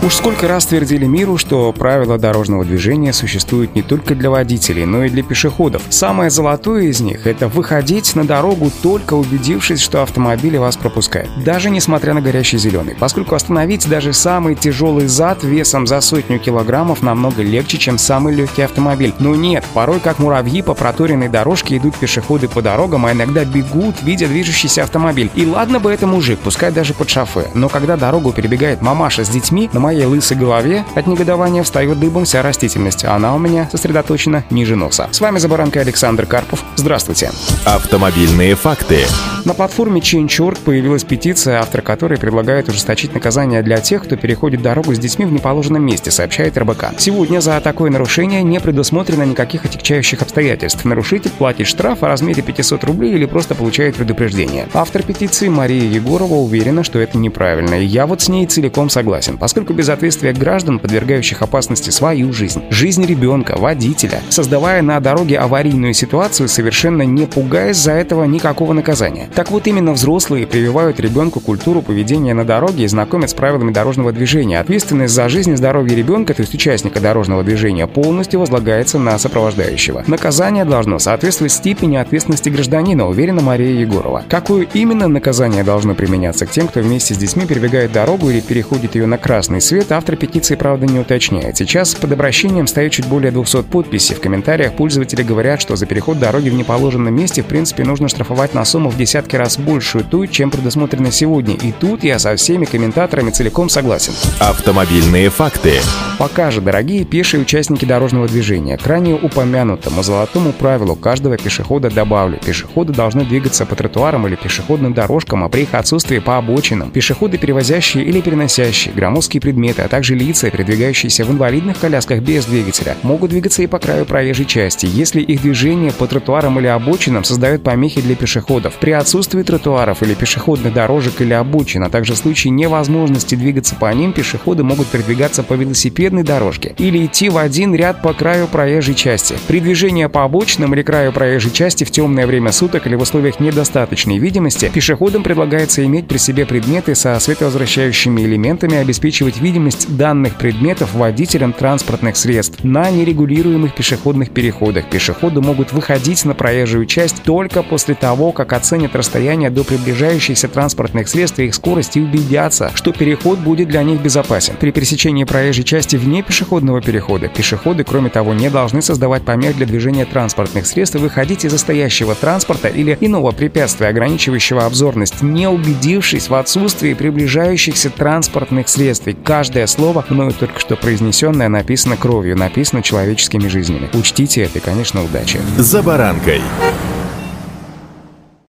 Уж сколько раз твердили миру, что правила дорожного движения существуют не только для водителей, но и для пешеходов. Самое золотое из них — это выходить на дорогу, только убедившись, что автомобили вас пропускают. Даже несмотря на горящий зеленый. Поскольку остановить даже самый тяжелый зад весом за сотню килограммов намного легче, чем самый легкий автомобиль. Но нет, порой как муравьи по проторенной дорожке идут пешеходы по дорогам, а иногда бегут, видя движущийся автомобиль. И ладно бы это мужик, пускай даже под шофе. Но когда дорогу перебегает мамаша с детьми, на моей лысой голове от негодования встает дыбом вся растительность, а она у меня сосредоточена ниже носа. С вами за баранкой Александр Карпов. Здравствуйте. Автомобильные факты. На платформе Change.org появилась петиция, автор которой предлагает ужесточить наказание для тех, кто переходит дорогу с детьми в неположенном месте, сообщает РБК. Сегодня за такое нарушение не предусмотрено никаких отягчающих обстоятельств. Нарушитель платит штраф о размере 500 рублей или просто получает предупреждение. Автор петиции Мария Егорова уверена, что это неправильно, и я вот с ней целиком согласен, поскольку без ответствия граждан, подвергающих опасности свою жизнь, жизнь ребенка, водителя, создавая на дороге аварийную ситуацию, совершенно не пугаясь за этого никакого наказания. Так вот именно взрослые прививают ребенку культуру поведения на дороге и знакомят с правилами дорожного движения. Ответственность за жизнь и здоровье ребенка, то есть участника дорожного движения, полностью возлагается на сопровождающего. Наказание должно соответствовать степени ответственности гражданина, уверена Мария Егорова. Какое именно наказание должно применяться к тем, кто вместе с детьми перебегает дорогу или переходит ее на красный свет, автор петиции, правда, не уточняет. Сейчас под обращением стоит чуть более 200 подписей. В комментариях пользователи говорят, что за переход дороги в неположенном месте, в принципе, нужно штрафовать на сумму в десятки раз большую ту, чем предусмотрено сегодня. И тут я со всеми комментаторами целиком согласен. Автомобильные факты. Пока же, дорогие пешие участники дорожного движения, к ранее упомянутому золотому правилу каждого пешехода добавлю. Пешеходы должны двигаться по тротуарам или пешеходным дорожкам, а при их отсутствии по обочинам. Пешеходы, перевозящие или переносящие громоздкие предметы, а также лица, передвигающиеся в инвалидных колясках без двигателя, могут двигаться и по краю проезжей части, если их движение по тротуарам или обочинам создает помехи для пешеходов. При отсутствии тротуаров или пешеходных дорожек или обочин, а также в случае невозможности двигаться по ним, пешеходы могут передвигаться по велосипедной дорожке или идти в один ряд по краю проезжей части. При движении по обочинам или краю проезжей части в темное время суток или в условиях недостаточной видимости пешеходам предлагается иметь при себе предметы со световозвращающими элементами, обеспечивать видимость данных предметов водителям транспортных средств на нерегулируемых пешеходных переходах. Пешеходы могут выходить на проезжую часть только после того, как оценят расстояние до приближающихся транспортных средств и их скорость и убедятся, что переход будет для них безопасен. При пересечении проезжей части вне пешеходного перехода. Пешеходы, кроме того, не должны создавать помех для движения транспортных средств и выходить из стоящего транспорта или иного препятствия, ограничивающего обзорность, не убедившись в отсутствии приближающихся транспортных средств. И каждое слово, мною только что произнесенное, написано кровью, написано человеческими жизнями. Учтите это конечно, удачи. За баранкой.